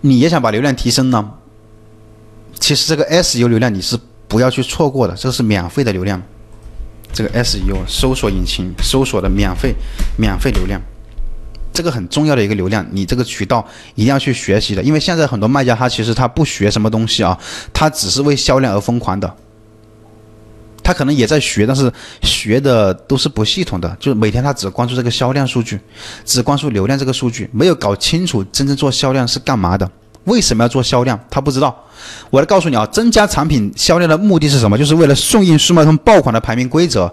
你也想把流量提升呢，其实这个 S U 流量你是不要去错过的，这是免费的流量。这个 S U 搜索引擎搜索的免费免费流量，这个很重要的一个流量，你这个渠道一定要去学习的，因为现在很多卖家他其实他不学什么东西啊，他只是为销量而疯狂的。他可能也在学，但是学的都是不系统的，就是每天他只关注这个销量数据，只关注流量这个数据，没有搞清楚真正做销量是干嘛的，为什么要做销量，他不知道。我来告诉你啊，增加产品销量的目的是什么？就是为了顺应速卖通爆款的排名规则。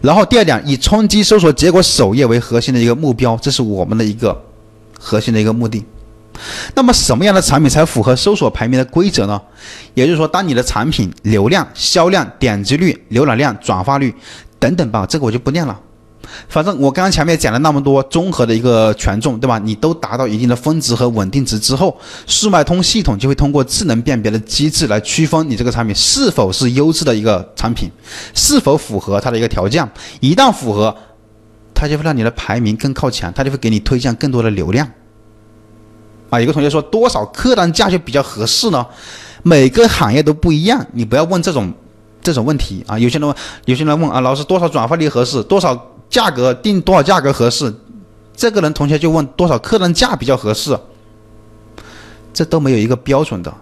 然后第二点，以冲击搜索结果首页为核心的一个目标，这是我们的一个核心的一个目的。那么什么样的产品才符合搜索排名的规则呢？也就是说，当你的产品流量、销量、点击率、浏览量、转化率等等吧，这个我就不念了。反正我刚刚前面讲了那么多综合的一个权重，对吧？你都达到一定的峰值和稳定值之后，速卖通系统就会通过智能辨别的机制来区分你这个产品是否是优质的一个产品，是否符合它的一个条件。一旦符合，它就会让你的排名更靠前，它就会给你推荐更多的流量。啊，有个同学说多少客单价就比较合适呢？每个行业都不一样，你不要问这种这种问题啊。有些人问，有些人问啊，老师多少转化率合适？多少价格定多少价格合适？这个人同学就问多少客单价比较合适？这都没有一个标准的，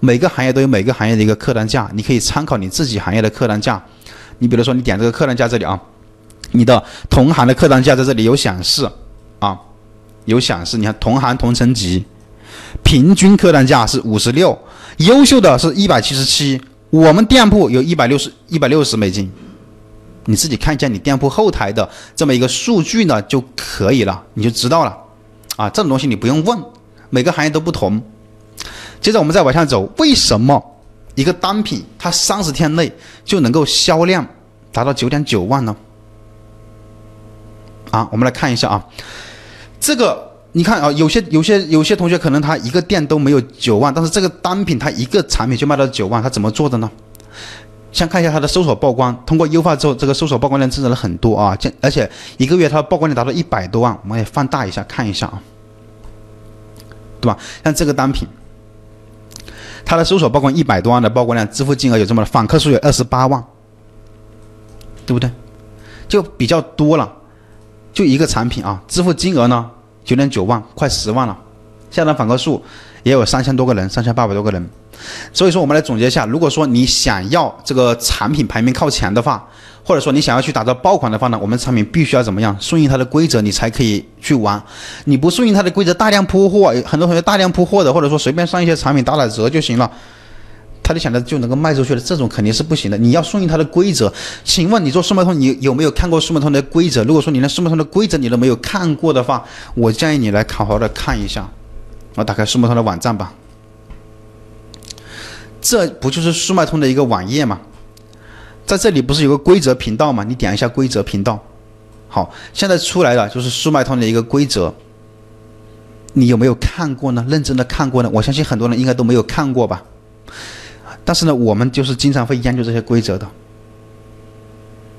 每个行业都有每个行业的一个客单价，你可以参考你自己行业的客单价。你比如说，你点这个客单价这里啊，你的同行的客单价在这里有显示啊，有显示，你看同行同层级。平均客单价是五十六，优秀的是一百七十七。我们店铺有一百六十一百六十美金，你自己看一下你店铺后台的这么一个数据呢就可以了，你就知道了。啊，这种东西你不用问，每个行业都不同。接着我们再往下走，为什么一个单品它三十天内就能够销量达到九点九万呢？啊，我们来看一下啊，这个。你看啊，有些有些有些同学可能他一个店都没有九万，但是这个单品他一个产品就卖到九万，他怎么做的呢？先看一下他的搜索曝光，通过优化之后，这个搜索曝光量增长了很多啊，这而且一个月它曝光量达到一百多万，我们也放大一下看一下啊，对吧？像这个单品，它的搜索曝光一百多万的曝光量，支付金额有这么的，访客数有二十八万，对不对？就比较多了，就一个产品啊，支付金额呢？九点九万，快十万了。下单访客数也有三千多个人，三千八百多个人。所以说，我们来总结一下：如果说你想要这个产品排名靠前的话，或者说你想要去打造爆款的话呢，我们产品必须要怎么样？顺应它的规则，你才可以去玩。你不顺应它的规则，大量铺货，很多同学大量铺货的，或者说随便上一些产品打打折就行了。他就想着就能够卖出去了，这种肯定是不行的。你要顺应它的规则。请问你做速卖通，你有没有看过速卖通的规则？如果说你连速卖通的规则你都没有看过的话，我建议你来好好的看一下。我打开速卖通的网站吧，这不就是速卖通的一个网页吗？在这里不是有个规则频道吗？你点一下规则频道。好，现在出来了就是速卖通的一个规则。你有没有看过呢？认真的看过呢？我相信很多人应该都没有看过吧。但是呢，我们就是经常会研究这些规则的，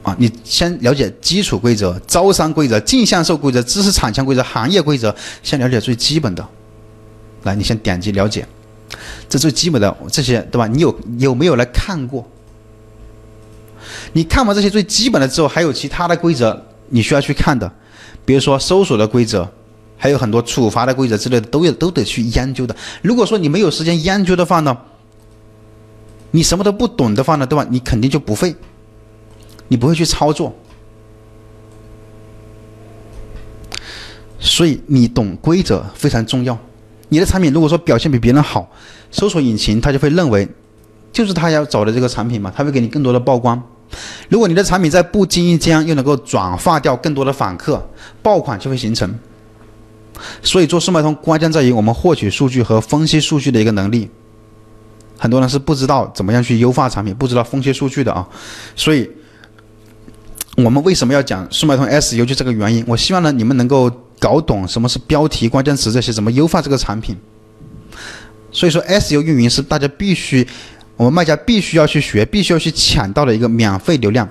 啊，你先了解基础规则、招商规则、净销售规则、知识产权规则、行业规则，先了解最基本的。来，你先点击了解，这最基本的这些，对吧？你有有没有来看过？你看完这些最基本的之后，还有其他的规则你需要去看的，比如说搜索的规则，还有很多处罚的规则之类的，都要都得去研究的。如果说你没有时间研究的话呢？你什么都不懂的话呢，对吧？你肯定就不会，你不会去操作。所以你懂规则非常重要。你的产品如果说表现比别人好，搜索引擎它就会认为，就是他要找的这个产品嘛，他会给你更多的曝光。如果你的产品在不经意间又能够转化掉更多的访客，爆款就会形成。所以做速卖通关键在于我们获取数据和分析数据的一个能力。很多人是不知道怎么样去优化产品，不知道分析数据的啊，所以我们为什么要讲速卖通 S U 就这个原因。我希望呢你们能够搞懂什么是标题、关键词这些，怎么优化这个产品。所以说 S U 运营是大家必须，我们卖家必须要去学、必须要去抢到的一个免费流量。